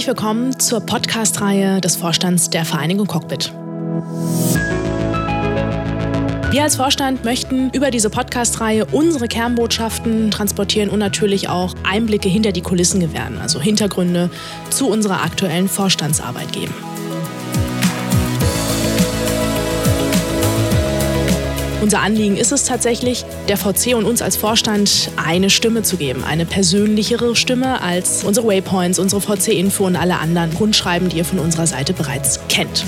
Herzlich willkommen zur Podcast-Reihe des Vorstands der Vereinigung Cockpit. Wir als Vorstand möchten über diese Podcast-Reihe unsere Kernbotschaften transportieren und natürlich auch Einblicke hinter die Kulissen gewähren, also Hintergründe zu unserer aktuellen Vorstandsarbeit geben. Unser Anliegen ist es tatsächlich, der VC und uns als Vorstand eine Stimme zu geben, eine persönlichere Stimme als unsere Waypoints, unsere VC-Info und alle anderen Rundschreiben, die ihr von unserer Seite bereits kennt.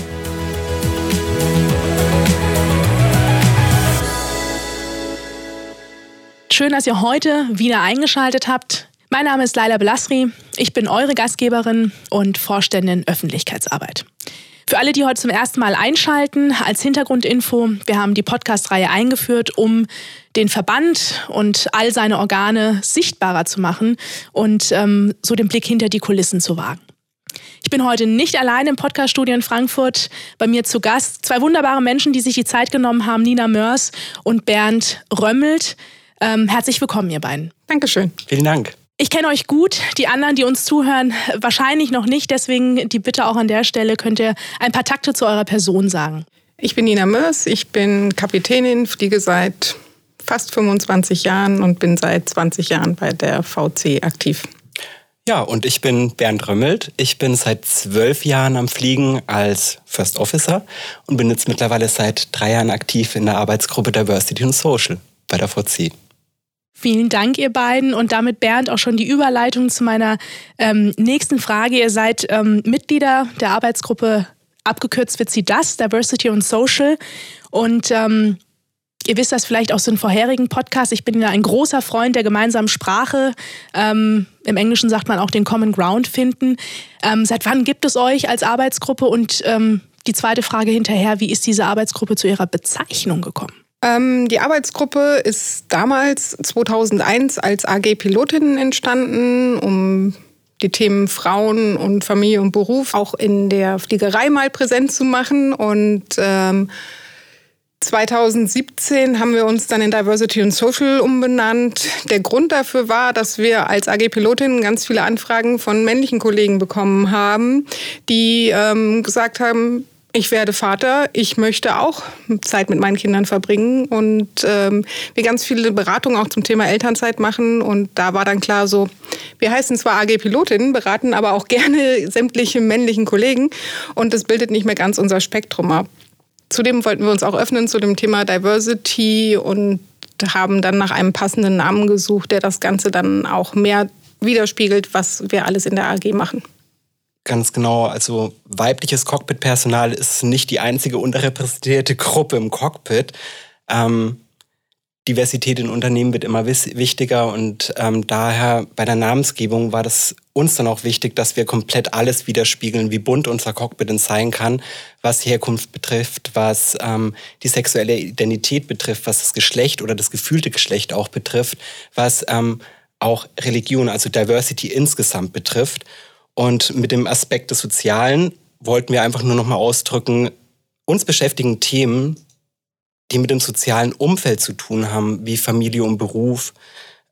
Schön, dass ihr heute wieder eingeschaltet habt. Mein Name ist Laila Belasri. Ich bin eure Gastgeberin und Vorständin Öffentlichkeitsarbeit. Für alle, die heute zum ersten Mal einschalten, als Hintergrundinfo, wir haben die Podcast-Reihe eingeführt, um den Verband und all seine Organe sichtbarer zu machen und ähm, so den Blick hinter die Kulissen zu wagen. Ich bin heute nicht allein im Podcaststudio in Frankfurt. Bei mir zu Gast zwei wunderbare Menschen, die sich die Zeit genommen haben, Nina Mörs und Bernd Römmelt. Ähm, herzlich willkommen, ihr beiden. Dankeschön. Vielen Dank. Ich kenne euch gut, die anderen, die uns zuhören, wahrscheinlich noch nicht. Deswegen die Bitte auch an der Stelle, könnt ihr ein paar Takte zu eurer Person sagen. Ich bin Nina Mörs, ich bin Kapitänin, fliege seit fast 25 Jahren und bin seit 20 Jahren bei der VC aktiv. Ja, und ich bin Bernd Römmelt. Ich bin seit zwölf Jahren am Fliegen als First Officer und bin jetzt mittlerweile seit drei Jahren aktiv in der Arbeitsgruppe Diversity und Social bei der VC. Vielen Dank, ihr beiden. Und damit, Bernd, auch schon die Überleitung zu meiner ähm, nächsten Frage. Ihr seid ähm, Mitglieder der Arbeitsgruppe, abgekürzt wird sie das, Diversity und Social. Und ähm, ihr wisst das vielleicht aus den vorherigen Podcasts. Ich bin ja ein großer Freund der gemeinsamen Sprache. Ähm, Im Englischen sagt man auch den Common Ground finden. Ähm, seit wann gibt es euch als Arbeitsgruppe? Und ähm, die zweite Frage hinterher, wie ist diese Arbeitsgruppe zu ihrer Bezeichnung gekommen? Ähm, die Arbeitsgruppe ist damals 2001 als AG Pilotinnen entstanden, um die Themen Frauen und Familie und Beruf auch in der Fliegerei mal präsent zu machen. Und ähm, 2017 haben wir uns dann in Diversity und Social umbenannt. Der Grund dafür war, dass wir als AG Pilotinnen ganz viele Anfragen von männlichen Kollegen bekommen haben, die ähm, gesagt haben, ich werde Vater, ich möchte auch Zeit mit meinen Kindern verbringen und ähm, wir ganz viele Beratungen auch zum Thema Elternzeit machen und da war dann klar so, wir heißen zwar AG Pilotinnen, beraten aber auch gerne sämtliche männlichen Kollegen und das bildet nicht mehr ganz unser Spektrum ab. Zudem wollten wir uns auch öffnen zu dem Thema Diversity und haben dann nach einem passenden Namen gesucht, der das Ganze dann auch mehr widerspiegelt, was wir alles in der AG machen. Ganz genau. Also weibliches Cockpit-Personal ist nicht die einzige unterrepräsentierte Gruppe im Cockpit. Ähm, Diversität in Unternehmen wird immer wichtiger und ähm, daher bei der Namensgebung war das uns dann auch wichtig, dass wir komplett alles widerspiegeln, wie bunt unser Cockpit denn sein kann, was Herkunft betrifft, was ähm, die sexuelle Identität betrifft, was das Geschlecht oder das gefühlte Geschlecht auch betrifft, was ähm, auch Religion, also Diversity insgesamt betrifft. Und mit dem Aspekt des Sozialen wollten wir einfach nur noch mal ausdrücken, uns beschäftigen Themen, die mit dem sozialen Umfeld zu tun haben, wie Familie und Beruf,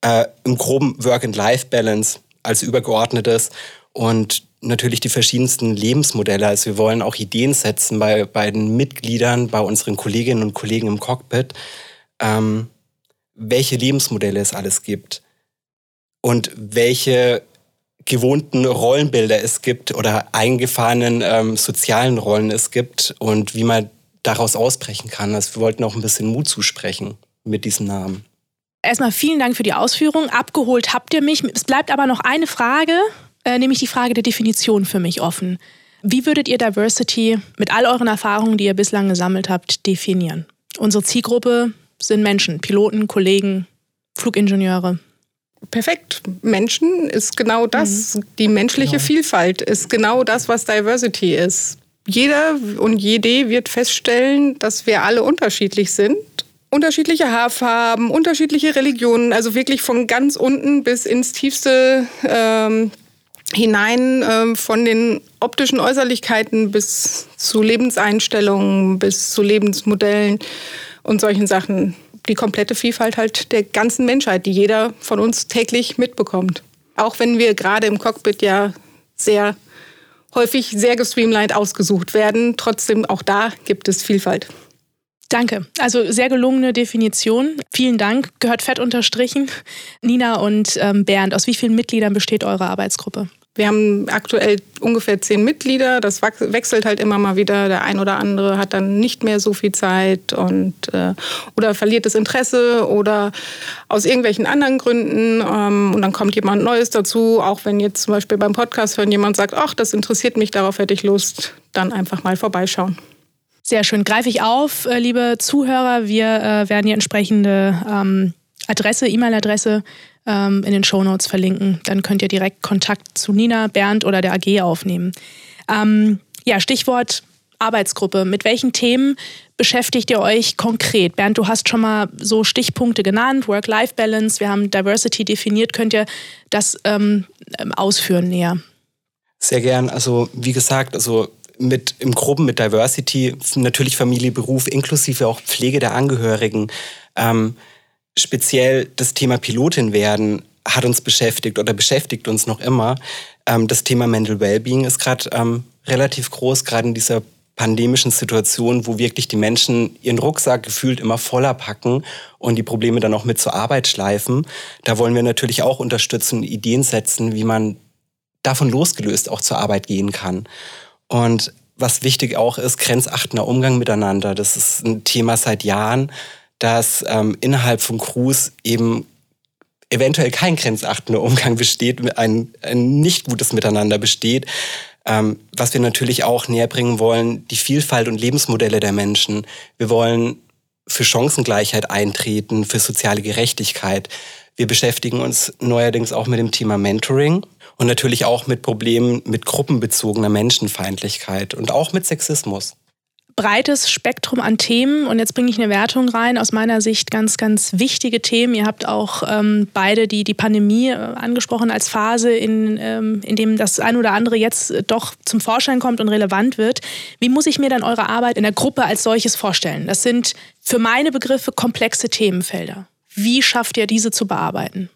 äh, im groben Work-and-Life-Balance als übergeordnetes und natürlich die verschiedensten Lebensmodelle. Also wir wollen auch Ideen setzen bei, bei den Mitgliedern, bei unseren Kolleginnen und Kollegen im Cockpit, ähm, welche Lebensmodelle es alles gibt und welche gewohnten Rollenbilder es gibt oder eingefahrenen ähm, sozialen Rollen es gibt und wie man daraus ausbrechen kann. Also wir wollten auch ein bisschen Mut zusprechen mit diesem Namen. Erstmal vielen Dank für die Ausführung. Abgeholt habt ihr mich. Es bleibt aber noch eine Frage, äh, nämlich die Frage der Definition für mich offen. Wie würdet ihr Diversity mit all euren Erfahrungen, die ihr bislang gesammelt habt, definieren? Unsere Zielgruppe sind Menschen, Piloten, Kollegen, Flugingenieure. Perfekt. Menschen ist genau das. Mhm. Die menschliche genau. Vielfalt ist genau das, was Diversity ist. Jeder und jede wird feststellen, dass wir alle unterschiedlich sind. Unterschiedliche Haarfarben, unterschiedliche Religionen, also wirklich von ganz unten bis ins tiefste ähm, hinein, ähm, von den optischen Äußerlichkeiten bis zu Lebenseinstellungen, bis zu Lebensmodellen und solchen Sachen die komplette Vielfalt halt der ganzen Menschheit, die jeder von uns täglich mitbekommt. Auch wenn wir gerade im Cockpit ja sehr häufig sehr gestreamlined ausgesucht werden. Trotzdem auch da gibt es Vielfalt. Danke. Also sehr gelungene Definition. Vielen Dank. Gehört fett unterstrichen. Nina und ähm, Bernd, aus wie vielen Mitgliedern besteht eure Arbeitsgruppe? Wir haben aktuell ungefähr zehn Mitglieder. Das wechselt halt immer mal wieder. Der ein oder andere hat dann nicht mehr so viel Zeit und äh, oder verliert das Interesse oder aus irgendwelchen anderen Gründen. Ähm, und dann kommt jemand Neues dazu. Auch wenn jetzt zum Beispiel beim Podcast hören jemand sagt, ach, das interessiert mich, darauf hätte ich Lust, dann einfach mal vorbeischauen. Sehr schön. Greife ich auf, äh, liebe Zuhörer. Wir äh, werden die entsprechende ähm, Adresse, E-Mail-Adresse ähm, in den Shownotes verlinken. Dann könnt ihr direkt Kontakt zu Nina, Bernd oder der AG aufnehmen. Ähm, ja, Stichwort Arbeitsgruppe. Mit welchen Themen beschäftigt ihr euch konkret? Bernd, du hast schon mal so Stichpunkte genannt, Work-Life-Balance, wir haben Diversity definiert. Könnt ihr das ähm, ausführen näher? Sehr gern. Also wie gesagt, also mit im Gruppen mit Diversity, natürlich Familie, Beruf, inklusive auch Pflege der Angehörigen. Ähm, speziell das Thema Pilotin werden hat uns beschäftigt oder beschäftigt uns noch immer. Ähm, das Thema Mental Wellbeing ist gerade ähm, relativ groß, gerade in dieser pandemischen Situation, wo wirklich die Menschen ihren Rucksack gefühlt immer voller packen und die Probleme dann auch mit zur Arbeit schleifen. Da wollen wir natürlich auch unterstützen, Ideen setzen, wie man davon losgelöst auch zur Arbeit gehen kann. Und was wichtig auch ist, grenzachtender Umgang miteinander. Das ist ein Thema seit Jahren dass ähm, innerhalb von Crews eben eventuell kein grenzachtender Umgang besteht, ein, ein nicht gutes Miteinander besteht. Ähm, was wir natürlich auch näher bringen wollen, die Vielfalt und Lebensmodelle der Menschen. Wir wollen für Chancengleichheit eintreten, für soziale Gerechtigkeit. Wir beschäftigen uns neuerdings auch mit dem Thema Mentoring und natürlich auch mit Problemen mit gruppenbezogener Menschenfeindlichkeit und auch mit Sexismus breites Spektrum an Themen und jetzt bringe ich eine Wertung rein. Aus meiner Sicht ganz, ganz wichtige Themen. Ihr habt auch ähm, beide die, die Pandemie äh, angesprochen als Phase, in, ähm, in dem das ein oder andere jetzt äh, doch zum Vorschein kommt und relevant wird. Wie muss ich mir dann eure Arbeit in der Gruppe als solches vorstellen? Das sind für meine Begriffe komplexe Themenfelder. Wie schafft ihr diese zu bearbeiten?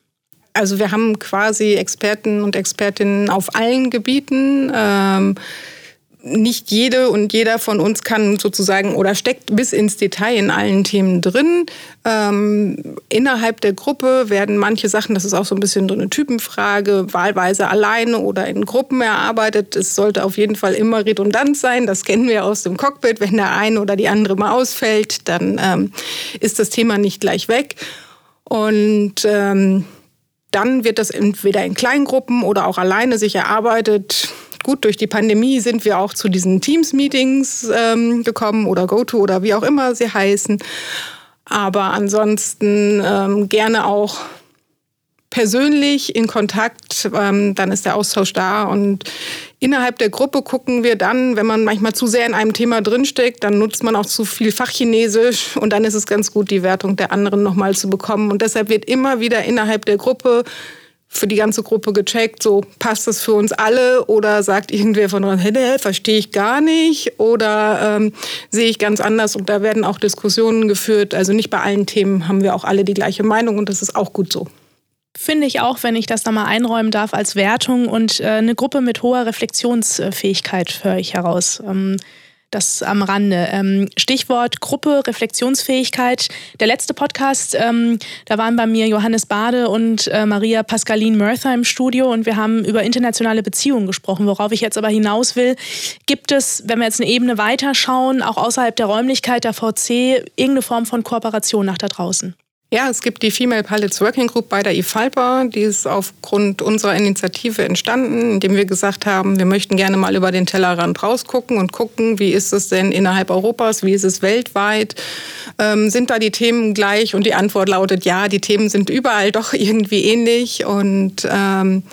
Also wir haben quasi Experten und Expertinnen auf allen Gebieten. Ähm nicht jede und jeder von uns kann sozusagen oder steckt bis ins Detail in allen Themen drin. Ähm, innerhalb der Gruppe werden manche Sachen, das ist auch so ein bisschen so eine Typenfrage, wahlweise alleine oder in Gruppen erarbeitet. Es sollte auf jeden Fall immer redundant sein. Das kennen wir aus dem Cockpit. Wenn der eine oder die andere mal ausfällt, dann ähm, ist das Thema nicht gleich weg. Und ähm, dann wird das entweder in Kleingruppen oder auch alleine sich erarbeitet Gut, durch die Pandemie sind wir auch zu diesen Teams-Meetings ähm, gekommen oder GoTo oder wie auch immer sie heißen. Aber ansonsten ähm, gerne auch persönlich in Kontakt, ähm, dann ist der Austausch da. Und innerhalb der Gruppe gucken wir dann, wenn man manchmal zu sehr in einem Thema drinsteckt, dann nutzt man auch zu viel Fachchinesisch und dann ist es ganz gut, die Wertung der anderen nochmal zu bekommen. Und deshalb wird immer wieder innerhalb der Gruppe für die ganze Gruppe gecheckt, so passt das für uns alle oder sagt irgendwer von uns, hey, verstehe ich gar nicht oder ähm, sehe ich ganz anders und da werden auch Diskussionen geführt. Also nicht bei allen Themen haben wir auch alle die gleiche Meinung und das ist auch gut so. Finde ich auch, wenn ich das da mal einräumen darf als Wertung und äh, eine Gruppe mit hoher Reflexionsfähigkeit höre ich heraus. Ähm, das am Rande. Ähm, Stichwort Gruppe, Reflexionsfähigkeit. Der letzte Podcast, ähm, da waren bei mir Johannes Bade und äh, Maria Pascaline Murtha im Studio und wir haben über internationale Beziehungen gesprochen. Worauf ich jetzt aber hinaus will, gibt es, wenn wir jetzt eine Ebene weiterschauen, auch außerhalb der Räumlichkeit der VC, irgendeine Form von Kooperation nach da draußen? Ja, es gibt die Female Pilots Working Group bei der IFALPA. Die ist aufgrund unserer Initiative entstanden, indem wir gesagt haben, wir möchten gerne mal über den Tellerrand rausgucken und gucken, wie ist es denn innerhalb Europas, wie ist es weltweit. Ähm, sind da die Themen gleich? Und die Antwort lautet ja, die Themen sind überall doch irgendwie ähnlich. Und ähm,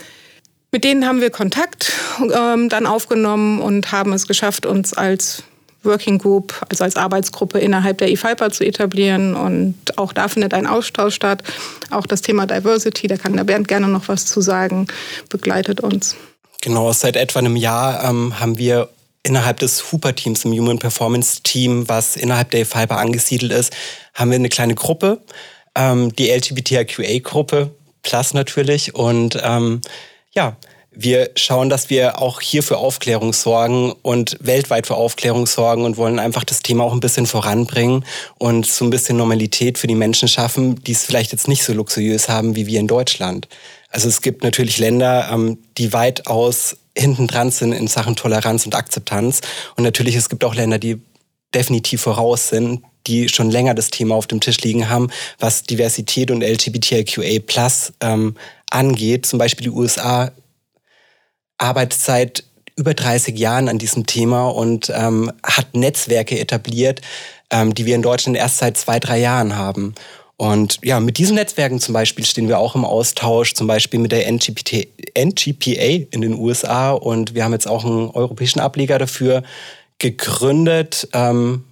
mit denen haben wir Kontakt ähm, dann aufgenommen und haben es geschafft, uns als Working Group, also als Arbeitsgruppe innerhalb der IFIPA zu etablieren. Und auch da findet ein Austausch statt. Auch das Thema Diversity, da kann der Bernd gerne noch was zu sagen, begleitet uns. Genau, seit etwa einem Jahr ähm, haben wir innerhalb des Hooper-Teams, im Human Performance Team, was innerhalb der IFIPA angesiedelt ist, haben wir eine kleine Gruppe, ähm, die LGBTIQA-Gruppe, Plus natürlich. Und ähm, ja, wir schauen, dass wir auch hier für Aufklärung sorgen und weltweit für Aufklärung sorgen und wollen einfach das Thema auch ein bisschen voranbringen und so ein bisschen Normalität für die Menschen schaffen, die es vielleicht jetzt nicht so luxuriös haben wie wir in Deutschland. Also es gibt natürlich Länder, ähm, die weitaus hinten dran sind in Sachen Toleranz und Akzeptanz. Und natürlich, es gibt auch Länder, die definitiv voraus sind, die schon länger das Thema auf dem Tisch liegen haben, was Diversität und LGBTIQA ähm, angeht. Zum Beispiel die USA arbeitet seit über 30 Jahren an diesem Thema und ähm, hat Netzwerke etabliert, ähm, die wir in Deutschland erst seit zwei, drei Jahren haben. Und ja, mit diesen Netzwerken zum Beispiel stehen wir auch im Austausch, zum Beispiel mit der NGPT, NGPA in den USA. Und wir haben jetzt auch einen europäischen Ableger dafür gegründet. Ähm,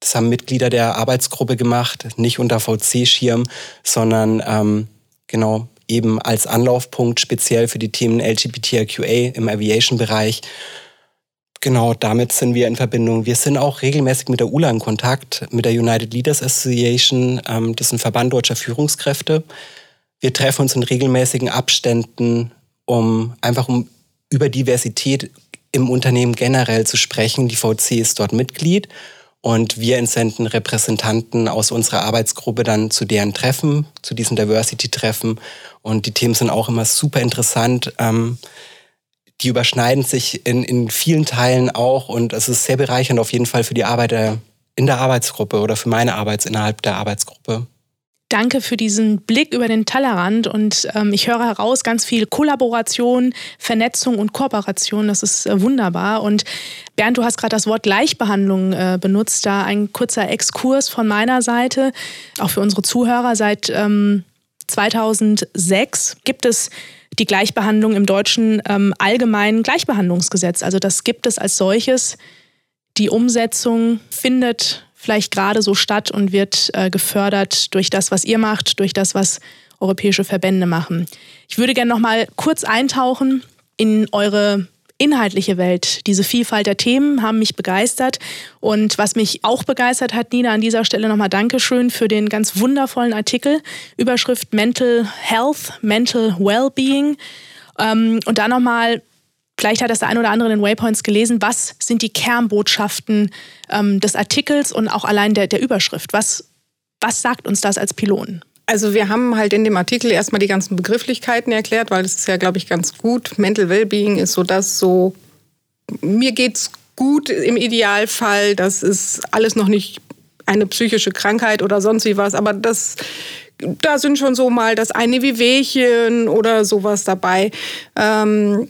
das haben Mitglieder der Arbeitsgruppe gemacht, nicht unter VC-Schirm, sondern ähm, genau eben als Anlaufpunkt speziell für die Themen LGBTIQA im Aviation-Bereich. Genau, damit sind wir in Verbindung. Wir sind auch regelmäßig mit der ULA in Kontakt, mit der United Leaders Association. Ähm, das ist ein Verband deutscher Führungskräfte. Wir treffen uns in regelmäßigen Abständen, um einfach um über Diversität im Unternehmen generell zu sprechen. Die VC ist dort Mitglied und wir entsenden Repräsentanten aus unserer Arbeitsgruppe dann zu deren Treffen, zu diesen Diversity-Treffen. Und die Themen sind auch immer super interessant. Ähm, die überschneiden sich in, in vielen Teilen auch und es ist sehr bereichernd auf jeden Fall für die Arbeit in der Arbeitsgruppe oder für meine Arbeit innerhalb der Arbeitsgruppe. Danke für diesen Blick über den Tellerrand und ähm, ich höre heraus ganz viel Kollaboration, Vernetzung und Kooperation. Das ist äh, wunderbar. Und Bernd, du hast gerade das Wort Gleichbehandlung äh, benutzt. Da ein kurzer Exkurs von meiner Seite, auch für unsere Zuhörer. Seit ähm, 2006 gibt es die Gleichbehandlung im deutschen ähm, allgemeinen Gleichbehandlungsgesetz. Also das gibt es als solches. Die Umsetzung findet vielleicht gerade so statt und wird äh, gefördert durch das, was ihr macht, durch das, was europäische Verbände machen. Ich würde gerne noch mal kurz eintauchen in eure inhaltliche Welt. Diese Vielfalt der Themen haben mich begeistert. Und was mich auch begeistert hat, Nina, an dieser Stelle nochmal Dankeschön für den ganz wundervollen Artikel. Überschrift Mental Health, Mental Wellbeing. Ähm, und da nochmal, vielleicht hat das der ein oder andere in den Waypoints gelesen, was sind die Kernbotschaften ähm, des Artikels und auch allein der, der Überschrift? Was, was sagt uns das als Piloten? Also wir haben halt in dem Artikel erstmal die ganzen Begrifflichkeiten erklärt, weil das ist ja, glaube ich, ganz gut. Mental Wellbeing ist so das so, mir geht's gut im Idealfall, das ist alles noch nicht eine psychische Krankheit oder sonst wie was, aber das da sind schon so mal das eine wie Wehchen oder sowas dabei. Ähm,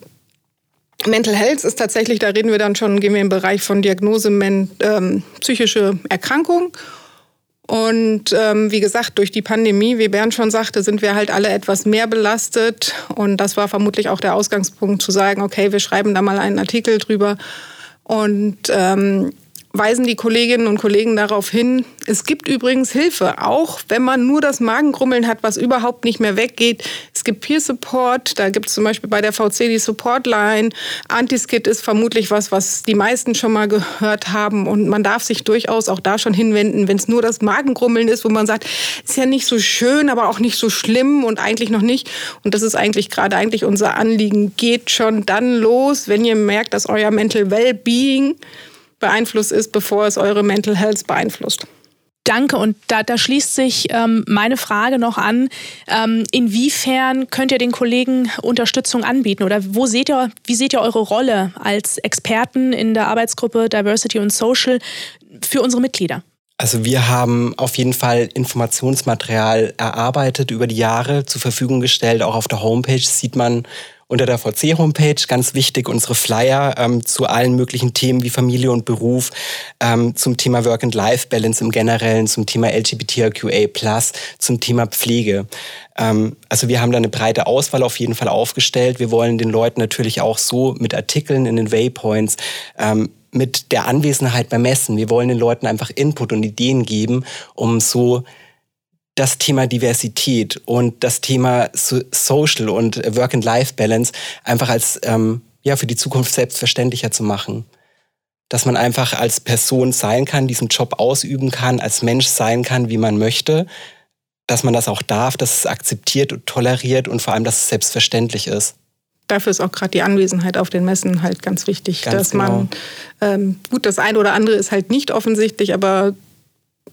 Mental Health ist tatsächlich, da reden wir dann schon, gehen wir im Bereich von Diagnose, ähm, psychische Erkrankung. Und ähm, wie gesagt, durch die Pandemie, wie Bernd schon sagte, sind wir halt alle etwas mehr belastet. Und das war vermutlich auch der Ausgangspunkt zu sagen, okay, wir schreiben da mal einen Artikel drüber. Und ähm, weisen die Kolleginnen und Kollegen darauf hin. Es gibt übrigens Hilfe, auch wenn man nur das Magengrummeln hat, was überhaupt nicht mehr weggeht. Es gibt Peer Support, da gibt es zum Beispiel bei der VC die Support Line. Antiskit ist vermutlich was, was die meisten schon mal gehört haben und man darf sich durchaus auch da schon hinwenden, wenn es nur das Magengrummeln ist, wo man sagt, ist ja nicht so schön, aber auch nicht so schlimm und eigentlich noch nicht. Und das ist eigentlich gerade eigentlich unser Anliegen. Geht schon dann los, wenn ihr merkt, dass euer Mental Wellbeing beeinflusst ist, bevor es eure Mental Health beeinflusst. Danke. Und da, da schließt sich ähm, meine Frage noch an. Ähm, inwiefern könnt ihr den Kollegen Unterstützung anbieten? Oder wo seht ihr, wie seht ihr eure Rolle als Experten in der Arbeitsgruppe Diversity und Social für unsere Mitglieder? Also wir haben auf jeden Fall Informationsmaterial erarbeitet über die Jahre zur Verfügung gestellt. Auch auf der Homepage sieht man unter der VC-Homepage, ganz wichtig, unsere Flyer ähm, zu allen möglichen Themen wie Familie und Beruf, ähm, zum Thema Work-and-Life-Balance im Generellen, zum Thema LGBTQA+, zum Thema Pflege. Ähm, also wir haben da eine breite Auswahl auf jeden Fall aufgestellt. Wir wollen den Leuten natürlich auch so mit Artikeln in den Waypoints ähm, mit der Anwesenheit beim Messen. Wir wollen den Leuten einfach Input und Ideen geben, um so das Thema Diversität und das Thema Social und Work-and-Life-Balance einfach als ähm, ja, für die Zukunft selbstverständlicher zu machen. Dass man einfach als Person sein kann, diesen Job ausüben kann, als Mensch sein kann, wie man möchte, dass man das auch darf, dass es akzeptiert und toleriert und vor allem, dass es selbstverständlich ist. dafür ist auch gerade die Anwesenheit auf den Messen halt ganz wichtig, ganz dass genau. man ähm, gut das eine oder andere ist halt nicht offensichtlich, aber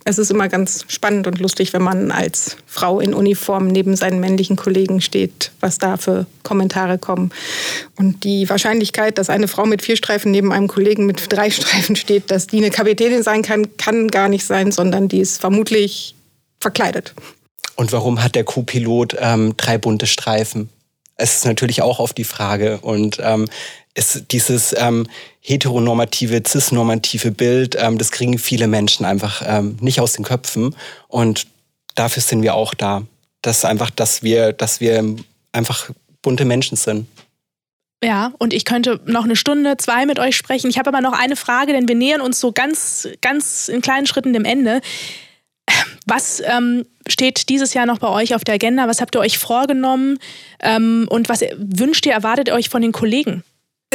es ist immer ganz spannend und lustig, wenn man als Frau in Uniform neben seinen männlichen Kollegen steht, was da für Kommentare kommen. Und die Wahrscheinlichkeit, dass eine Frau mit vier Streifen neben einem Kollegen mit drei Streifen steht, dass die eine Kapitänin sein kann, kann gar nicht sein, sondern die ist vermutlich verkleidet. Und warum hat der Co-Pilot ähm, drei bunte Streifen? Es ist natürlich auch auf die Frage. Und ähm, ist dieses ähm, heteronormative, cisnormative Bild, ähm, das kriegen viele Menschen einfach ähm, nicht aus den Köpfen. Und dafür sind wir auch da. Das einfach, dass wir, dass wir einfach bunte Menschen sind. Ja, und ich könnte noch eine Stunde, zwei mit euch sprechen. Ich habe aber noch eine Frage, denn wir nähern uns so ganz, ganz in kleinen Schritten dem Ende. Was ähm, steht dieses Jahr noch bei euch auf der Agenda? Was habt ihr euch vorgenommen? Ähm, und was wünscht ihr, erwartet ihr euch von den Kollegen?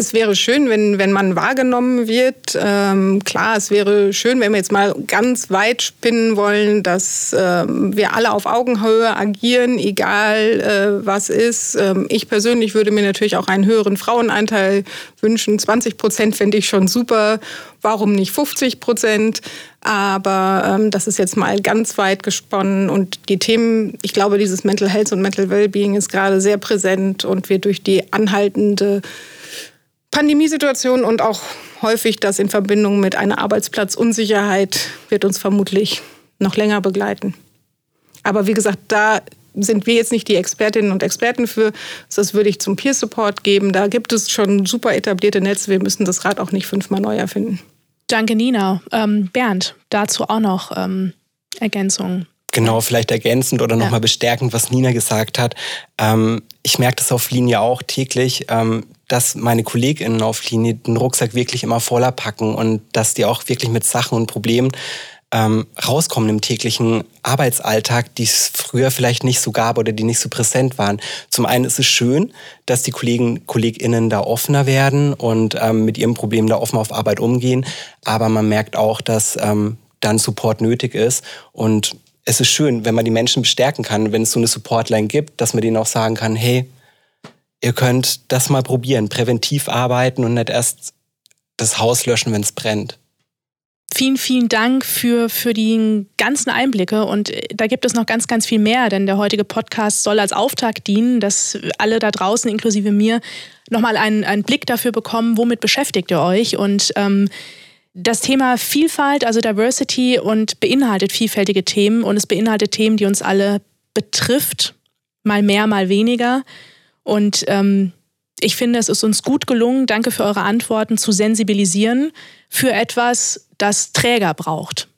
Es wäre schön, wenn, wenn man wahrgenommen wird. Ähm, klar, es wäre schön, wenn wir jetzt mal ganz weit spinnen wollen, dass ähm, wir alle auf Augenhöhe agieren, egal äh, was ist. Ähm, ich persönlich würde mir natürlich auch einen höheren Frauenanteil wünschen. 20 Prozent fände ich schon super. Warum nicht 50 Prozent? Aber ähm, das ist jetzt mal ganz weit gesponnen und die Themen, ich glaube, dieses Mental Health und Mental Wellbeing ist gerade sehr präsent und wird durch die anhaltende Pandemiesituation und auch häufig das in Verbindung mit einer Arbeitsplatzunsicherheit wird uns vermutlich noch länger begleiten. Aber wie gesagt, da sind wir jetzt nicht die Expertinnen und Experten für. Das würde ich zum Peer Support geben. Da gibt es schon super etablierte Netze. Wir müssen das Rad auch nicht fünfmal neu erfinden. Danke, Nina. Ähm, Bernd, dazu auch noch ähm, Ergänzungen. Genau, vielleicht ergänzend oder nochmal ja. bestärkend, was Nina gesagt hat. Ähm, ich merke das auf Linie auch täglich, ähm, dass meine KollegInnen auf Linie den Rucksack wirklich immer voller packen und dass die auch wirklich mit Sachen und Problemen ähm, rauskommen im täglichen Arbeitsalltag, die es früher vielleicht nicht so gab oder die nicht so präsent waren. Zum einen ist es schön, dass die Kollegen, KollegInnen da offener werden und ähm, mit ihrem Problem da offen auf Arbeit umgehen. Aber man merkt auch, dass ähm, dann Support nötig ist und es ist schön, wenn man die Menschen bestärken kann, wenn es so eine Supportline gibt, dass man denen auch sagen kann, hey, ihr könnt das mal probieren, präventiv arbeiten und nicht erst das Haus löschen, wenn es brennt. Vielen, vielen Dank für, für die ganzen Einblicke. Und da gibt es noch ganz, ganz viel mehr, denn der heutige Podcast soll als Auftakt dienen, dass alle da draußen, inklusive mir, nochmal einen, einen Blick dafür bekommen, womit beschäftigt ihr euch. Und ähm, das Thema Vielfalt, also Diversity, und beinhaltet vielfältige Themen und es beinhaltet Themen, die uns alle betrifft, mal mehr, mal weniger. Und ähm, ich finde, es ist uns gut gelungen, danke für eure Antworten, zu sensibilisieren für etwas, das Träger braucht.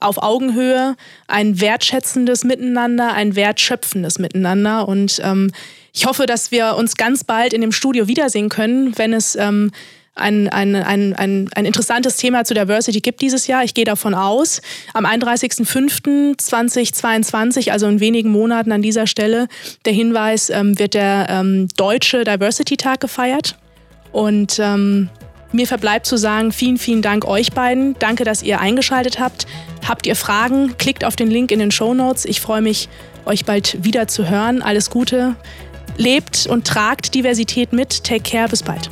Auf Augenhöhe, ein wertschätzendes Miteinander, ein wertschöpfendes Miteinander. Und ähm, ich hoffe, dass wir uns ganz bald in dem Studio wiedersehen können, wenn es ähm, ein, ein, ein, ein, ein interessantes Thema zu Diversity gibt dieses Jahr. Ich gehe davon aus. Am 31.05.2022, also in wenigen Monaten an dieser Stelle, der Hinweis, ähm, wird der ähm, Deutsche Diversity Tag gefeiert. Und ähm, mir verbleibt zu sagen, vielen, vielen Dank euch beiden. Danke, dass ihr eingeschaltet habt. Habt ihr Fragen? Klickt auf den Link in den Show Notes. Ich freue mich, euch bald wieder zu hören. Alles Gute. Lebt und tragt Diversität mit. Take care. Bis bald.